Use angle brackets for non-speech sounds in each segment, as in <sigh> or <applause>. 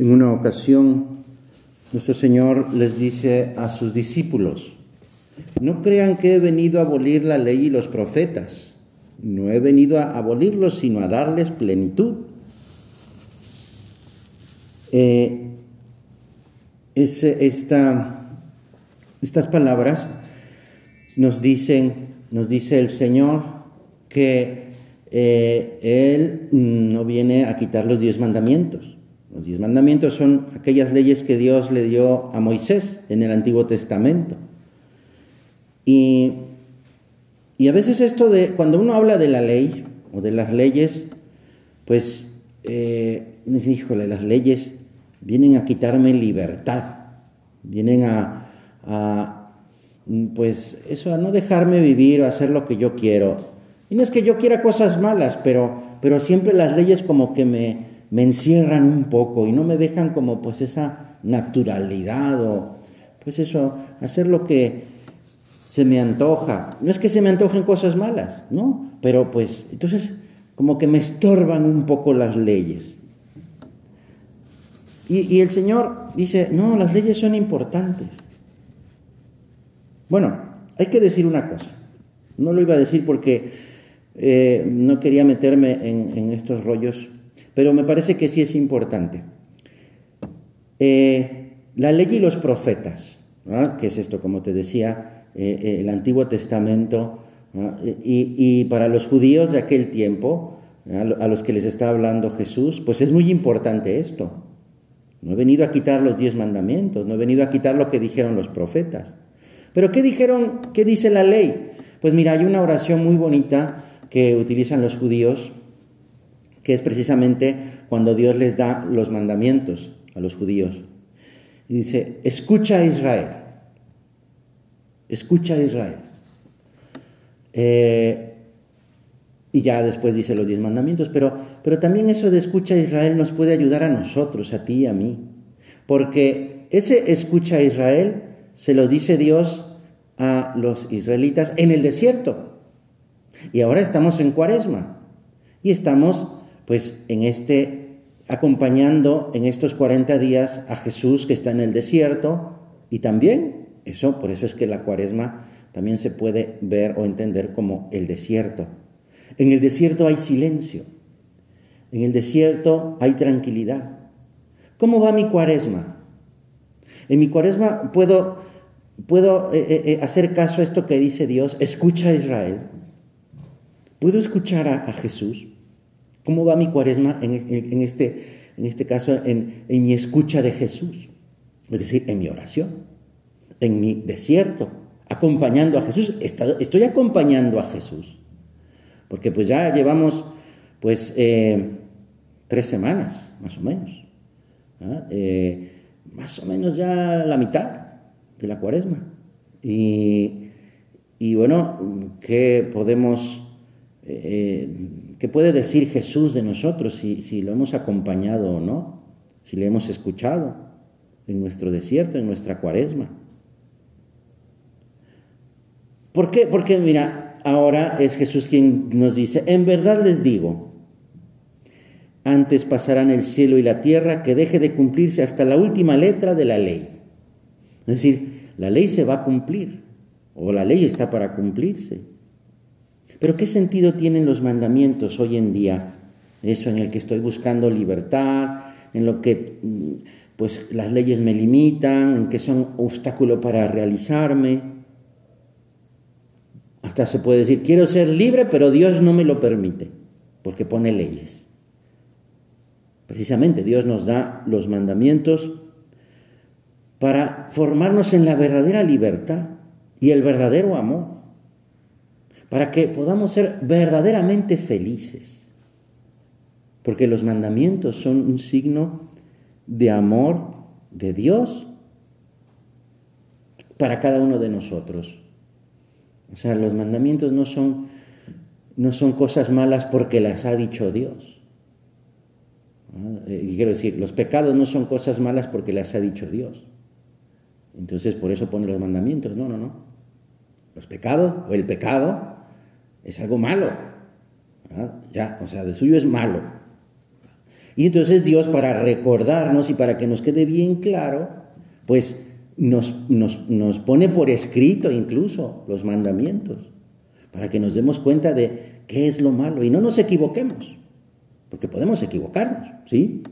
En una ocasión, nuestro Señor les dice a sus discípulos, no crean que he venido a abolir la ley y los profetas. No he venido a abolirlos, sino a darles plenitud. Eh, esta, estas palabras nos dicen, nos dice el Señor que eh, Él no viene a quitar los diez mandamientos. Los diez mandamientos son aquellas leyes que Dios le dio a Moisés en el Antiguo Testamento. Y, a veces esto de, cuando uno habla de la ley o de las leyes, pues, eh, híjole, las leyes vienen a quitarme libertad, vienen a, pues, eso, a no dejarme vivir o hacer lo que yo quiero. Y no es que yo quiera cosas malas, pero, pero siempre las leyes como que me, me encierran un poco y no me dejan como pues esa naturalidad o pues eso, hacer lo que se me antoja. No es que se me antojen cosas malas, ¿no? Pero pues entonces como que me estorban un poco las leyes. Y, el Señor dice, no, las leyes son importantes. Bueno, hay que decir una cosa. No lo iba a decir porque eh, no quería meterme en, estos rollos, pero me parece que sí es importante. Eh, la ley y los profetas, ¿qué es esto? Como te decía, eh, el Antiguo Testamento, y, para los judíos de aquel tiempo, a los que les está hablando Jesús, pues es muy importante esto. No he venido a quitar los diez mandamientos, no he venido a quitar lo que dijeron los profetas. Pero ¿qué dijeron? ¿Qué dice la ley? Pues mira, hay una oración muy bonita que utilizan los judíos, que es precisamente cuando Dios les da los mandamientos a los judíos. Y dice, escucha a Israel, escucha a Israel. Eh, y ya después dice los diez mandamientos, pero, pero también eso de escucha a Israel nos puede ayudar a nosotros, a ti y a mí. Porque ese escucha a Israel se lo dice Dios a los israelitas en el desierto. Y ahora estamos en cuaresma. Y estamos pues en este, acompañando en estos 40 días a Jesús que está en el desierto. Y también, eso, por eso es que la cuaresma también se puede ver o entender como el desierto en el desierto hay silencio. En el desierto hay tranquilidad. ¿Cómo va mi cuaresma? En mi cuaresma puedo, puedo eh, eh, eh, hacer caso a esto que dice Dios, escucha a Israel. ¿Puedo escuchar a, Jesús? ¿Cómo va mi cuaresma en, este, en este caso, en, mi escucha de Jesús? Es decir, en mi oración, en mi desierto, acompañando a Jesús. Estoy acompañando a Jesús. Porque pues ya llevamos pues eh, tres semanas, más o menos. ¿ah? Eh, más o menos ya la mitad de la cuaresma. Y, bueno, ¿qué podemos, eh, qué puede decir Jesús de nosotros si, si lo hemos acompañado o no? Si le hemos escuchado en nuestro desierto, en nuestra cuaresma. ¿Por qué? Porque mira, ahora es Jesús quien nos dice, en verdad les digo, antes pasarán el cielo y la tierra que deje de cumplirse hasta la última letra de la ley. Es decir, la ley se va a cumplir, o la ley está para cumplirse. Pero ¿qué sentido tienen los mandamientos hoy en día? Eso en el que estoy buscando libertad, en lo que pues las leyes me limitan, en que son obstáculo para realizarme. Hasta se puede decir, quiero ser libre, pero Dios no me lo permite, porque pone leyes. Precisamente Dios nos da los mandamientos para formarnos en la verdadera libertad y el verdadero amor, para que podamos ser verdaderamente felices, porque los mandamientos son un signo de amor de Dios para cada uno de nosotros. O sea, los mandamientos no son, no son cosas malas porque las ha dicho Dios. Y quiero decir, los pecados no son cosas malas porque las ha dicho Dios. Entonces, por eso pone los mandamientos. No, no, no. Los pecados o el pecado es algo malo. Ya, o sea, de suyo es malo. Y entonces Dios, para recordarnos y para que nos quede bien claro, pues nos, nos, pone por escrito incluso los mandamientos, para que nos demos cuenta de qué es lo malo y no nos equivoquemos, porque podemos equivocarnos, ¿sí?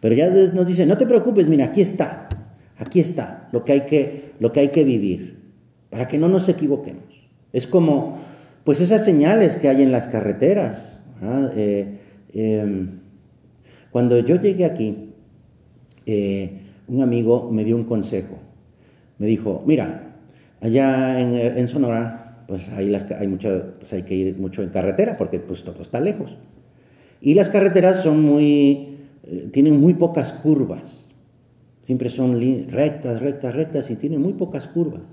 Pero ya nos dice, no te preocupes, mira, aquí está, aquí está lo que hay que, lo que, hay que vivir, para que no nos equivoquemos. Es como, pues esas señales que hay en las carreteras. Eh, em, cuando yo llegué aquí, eh, un amigo me dio un consejo. Me dijo, mira, allá en, Sonora, pues las, hay, mucho, pues hay que ir mucho en carretera porque pues todo está lejos. Y las carreteras son muy, eh, tienen muy pocas curvas. Siempre son rectas, rectas, rectas y tienen muy pocas curvas.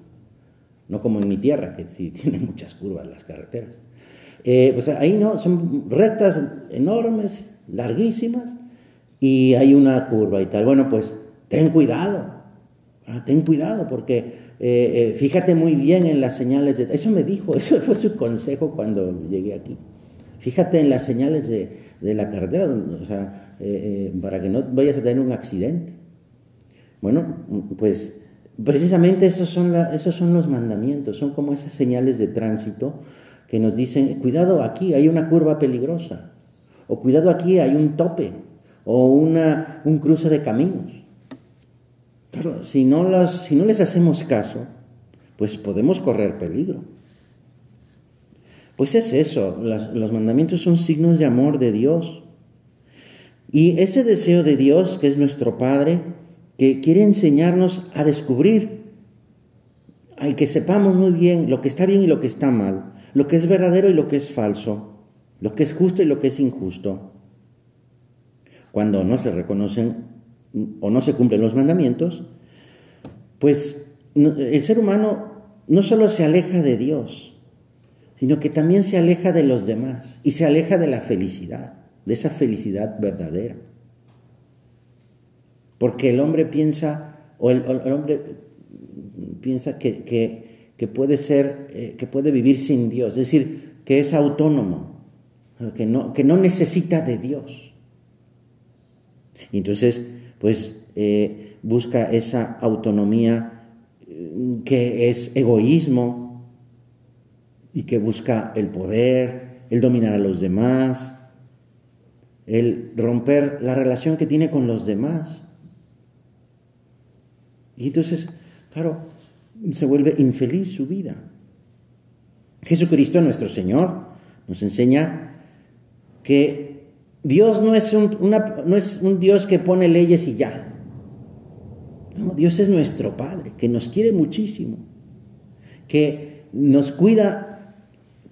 No como en mi tierra, que sí <laughs> tienen muchas curvas las carreteras. Eh, pues ahí no, son rectas enormes, larguísimas, y hay una curva y tal. Bueno, pues ten cuidado, ten cuidado porque eh, eh, fíjate muy bien en las señales de... Eso me dijo, <laughs> eso fue su consejo cuando llegué aquí. Fíjate en las señales de, de la carretera, o sea, para que no vayas a tener un accidente. Bueno, pues precisamente esos son, esos son los mandamientos, son como esas señales de tránsito que nos dicen, cuidado aquí, hay una curva peligrosa, o cuidado aquí, hay un tope, o una, un cruce de caminos. Claro, si no, si no les hacemos caso, pues podemos correr peligro. Pues es eso, los mandamientos son signos de amor de Dios. Y ese deseo de Dios, que es nuestro Padre, que quiere enseñarnos a descubrir, y que sepamos muy bien lo que está bien y lo que está mal, lo que es verdadero y lo que es falso, lo que es justo y lo que es injusto. Cuando no se reconocen o no se cumplen los mandamientos, pues el ser humano no solo se aleja de Dios, sino que también se aleja de los demás y se aleja de la felicidad, de esa felicidad verdadera. Porque el hombre piensa, o el, hombre piensa que, puede ser, eh, que puede vivir sin Dios, es decir, que es autónomo, que no, que no necesita de Dios. Y entonces, pues, eh, busca esa autonomía eh, que es egoísmo, y que busca el poder, el dominar a los demás, el romper la relación que tiene con los demás. Y entonces, claro, se vuelve infeliz su vida. Jesucristo, nuestro Señor, nos enseña que Dios no es un, no Dios que pone leyes y ya. Dios es nuestro Padre, que nos quiere muchísimo, que nos cuida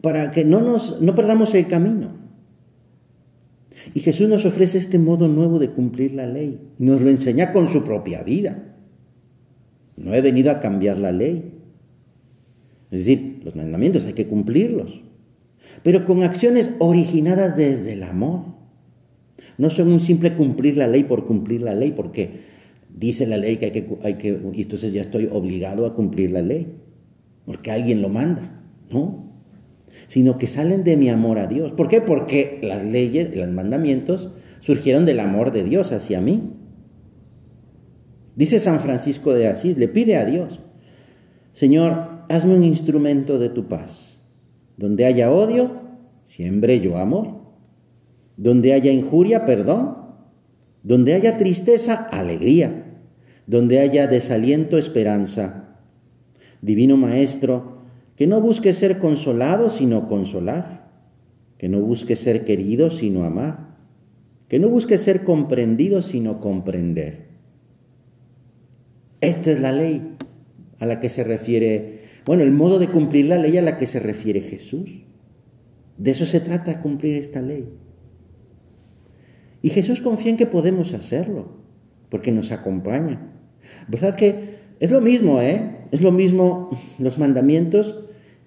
para que no, nos, no perdamos el camino. Y Jesús nos ofrece este modo nuevo de cumplir la ley. Nos lo enseña con su propia vida. No he venido a cambiar la ley. Es decir, los mandamientos hay que cumplirlos. Pero con acciones originadas desde el amor. No son un simple cumplir la ley por cumplir la ley, porque dice la ley que hay que, hay que y entonces ya estoy obligado a cumplir la ley, porque alguien lo manda. No, sino que salen de mi amor a Dios. ¿Por qué? Porque las leyes, los mandamientos, surgieron del amor de Dios hacia mí. Dice San Francisco de Asís, le pide a Dios, Señor, hazme un instrumento de tu paz. Donde haya odio, siembre yo amor. Donde haya injuria, perdón. Donde haya tristeza, alegría. Donde haya desaliento, esperanza. Divino Maestro, que no busque ser consolado, sino consolar, que no busque ser querido, sino amar, que no busque ser comprendido, sino comprender. Esta es la ley a la que se refiere, bueno, el modo de cumplir la ley a la que se refiere Jesús. De eso se trata cumplir esta ley. Y Jesús confía en que podemos hacerlo, porque nos acompaña. ¿Verdad que es lo mismo, ¿eh? Es lo mismo los mandamientos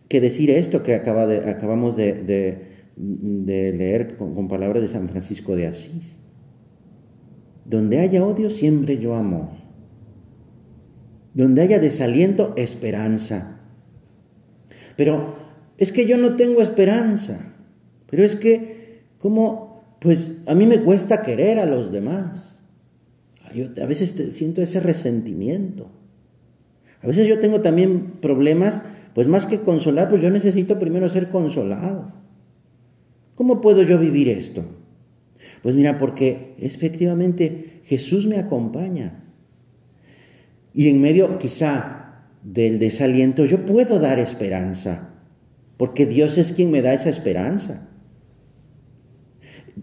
que decir esto que acabamos de, leer con, palabras de San Francisco de Asís. Donde haya odio, siempre yo amor. Donde haya desaliento, esperanza. Pero es que yo no tengo esperanza. Pero es que, ¿cómo, pues a mí me cuesta querer a los demás. Yo a veces siento ese resentimiento. A veces yo tengo también problemas, pues más que consolar, pues yo necesito primero ser consolado. ¿Cómo puedo yo vivir esto? Pues mira, porque efectivamente Jesús me acompaña. Y en medio quizá del desaliento yo puedo dar esperanza, porque Dios es quien me da esa esperanza.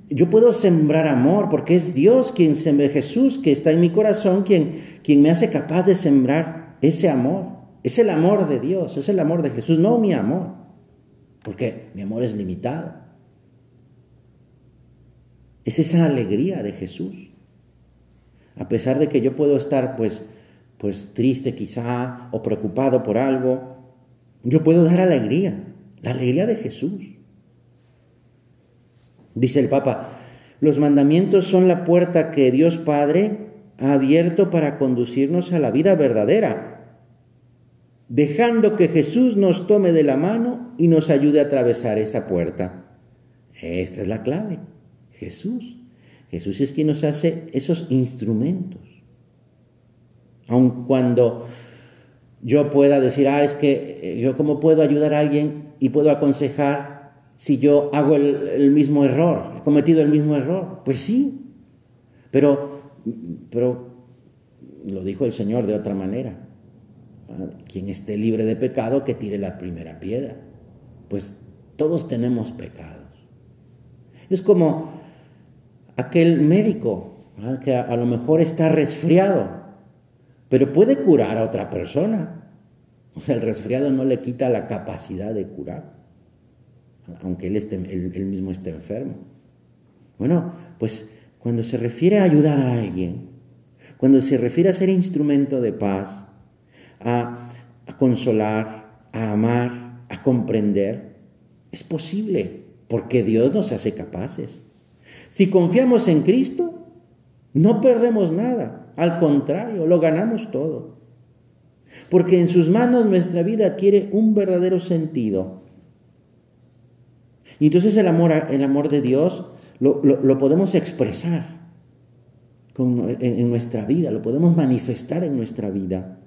Yo puedo sembrar amor, porque es Dios quien sembra, Jesús que está en mi corazón, quien, quien me hace capaz de sembrar ese amor. Es el amor de Dios, es el amor de Jesús, no mi amor, porque mi amor es limitado. Es esa alegría de Jesús. A pesar de que yo puedo estar pues, pues triste quizá o preocupado por algo, yo puedo dar alegría, la alegría de Jesús. Dice el Papa, los mandamientos son la puerta que Dios Padre ha abierto para conducirnos a la vida verdadera, dejando que Jesús nos tome de la mano y nos ayude a atravesar esa puerta. Esta es la clave. Jesús. Jesús es quien nos hace esos instrumentos. Aun cuando yo pueda decir, ah, es que eh, yo cómo puedo ayudar a alguien y puedo aconsejar si yo hago el, mismo error, he cometido el mismo error. Pues sí, pero, pero lo dijo el Señor de otra manera. Quien esté libre de pecado, que tire la primera piedra. Pues todos tenemos pecados. Es como aquel médico que a, lo mejor está resfriado, pero puede curar a otra persona. O sea, el resfriado no le quita la capacidad de curar, aunque él, esté, él, mismo esté enfermo. Bueno, pues cuando se refiere a ayudar a alguien, cuando se refiere a ser instrumento de paz, a, a, consolar, a amar, a comprender, es posible, porque Dios nos hace capaces. Si confiamos en Cristo, no perdemos nada, al contrario, lo ganamos todo. Porque en sus manos nuestra vida adquiere un verdadero sentido. Y entonces el amor, el amor de Dios lo, podemos expresar en, nuestra vida, lo podemos manifestar en nuestra vida.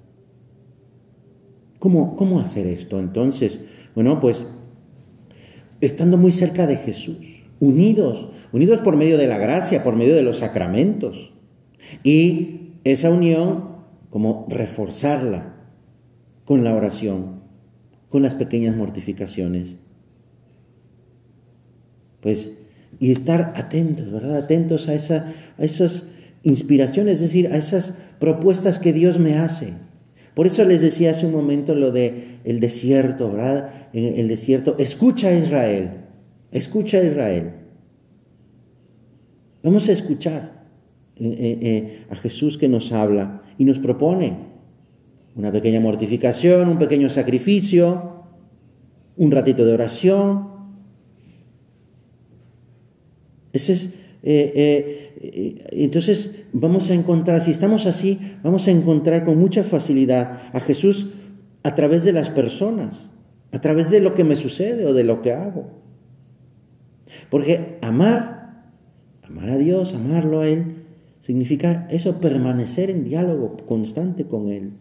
¿Cómo, ¿Cómo hacer esto entonces? Bueno, pues estando muy cerca de Jesús unidos, unidos por medio de la gracia, por medio de los sacramentos. Y esa unión, como reforzarla con la oración, con las pequeñas mortificaciones. Pues, y estar atentos, ¿verdad? Atentos a, esa, a esas inspiraciones, es decir, a esas propuestas que Dios me hace. Por eso les decía hace un momento lo de el desierto, ¿verdad? En el desierto, escucha a Israel. Escucha a Israel. Vamos a escuchar eh, eh, eh, a Jesús que nos habla y nos propone una pequeña mortificación, un pequeño sacrificio, un ratito de oración. Ese es, entonces vamos a encontrar, si estamos así, vamos a encontrar con mucha facilidad a Jesús a través de las personas, a través de lo que me sucede o de lo que hago. Porque amar, amar a Dios, amarlo a Él, significa eso, permanecer en diálogo constante con Él.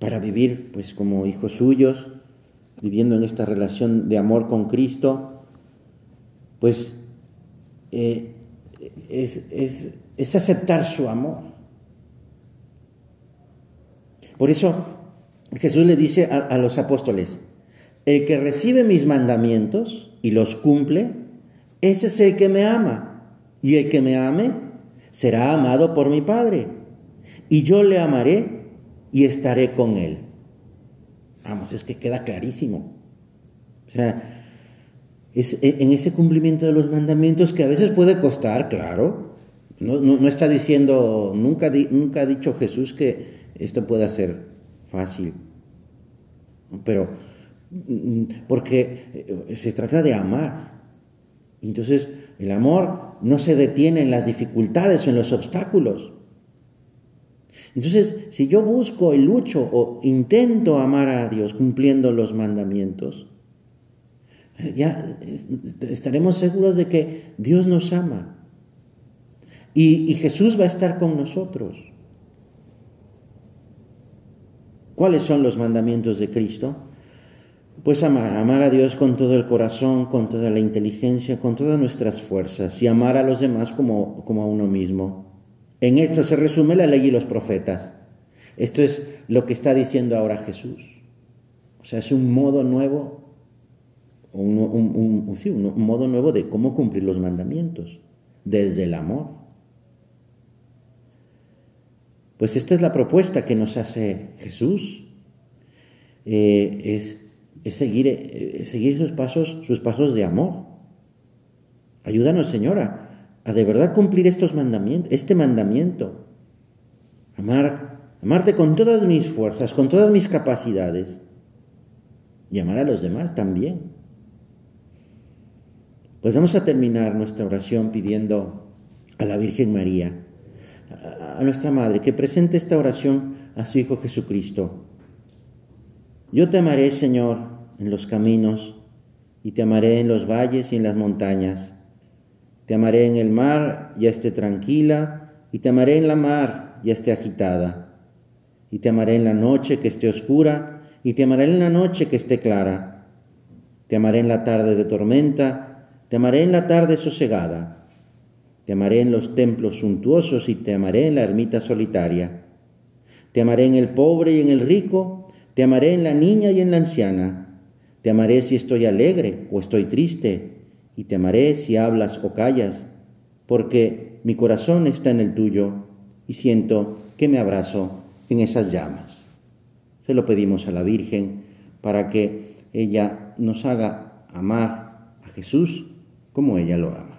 Para vivir, pues, como hijos suyos, viviendo en esta relación de amor con Cristo, pues eh, es, aceptar su amor. Por eso Jesús le dice a los apóstoles, el que recibe mis mandamientos, y los cumple, ese es el que me ama. Y el que me ame será amado por mi Padre. Y yo le amaré y estaré con él. Vamos, es que queda clarísimo. O sea, es en ese cumplimiento de los mandamientos que a veces puede costar, claro. No, está diciendo, nunca, nunca ha dicho Jesús que esto pueda ser fácil. Pero porque eh, se trata de amar. entonces el amor no se detiene en las dificultades o en los obstáculos. Entonces, si yo busco y lucho o intento amar a Dios cumpliendo los mandamientos, ya estaremos seguros de que Dios nos ama y, y Jesús va a estar con nosotros. ¿Cuáles son los mandamientos de Cristo? Pues amar, amar a Dios con todo el corazón, con toda la inteligencia, con todas nuestras fuerzas y amar a los demás como, como a uno mismo. En esto se resume la ley y los profetas. Esto es lo que está diciendo ahora Jesús. O sea, es un modo nuevo, un, un modo nuevo de cómo cumplir los mandamientos, desde el amor. Pues esta es la propuesta que nos hace Jesús. Eh, es, seguir, eh, seguir sus pasos, sus pasos de amor. Ayúdanos, Señora, a de verdad cumplir estos mandamientos, este mandamiento. Amar, amarte con todas mis fuerzas, con todas mis capacidades. Y amar a los demás también. Pues vamos a terminar nuestra oración pidiendo a la Virgen María a nuestra Madre que presente esta oración a su Hijo Jesucristo. Yo te amaré, Señor, en los caminos, y te amaré en los valles y en las montañas. Te amaré en el mar, ya esté tranquila, y te amaré en la mar, ya esté agitada. Y te amaré en la noche que esté oscura, y te amaré en la noche que esté clara. Te amaré en la tarde de tormenta, te amaré en la tarde sosegada te amaré en los templos suntuosos y te amaré en la ermita solitaria. Te amaré en el pobre y en el rico, te amaré en la niña y en la anciana. Te amaré si estoy alegre o estoy triste, y te amaré si hablas o callas, porque mi corazón está en el tuyo y siento que me abrazo en esas llamas. Se lo pedimos a la Virgen para que ella nos haga amar a Jesús como ella lo ama.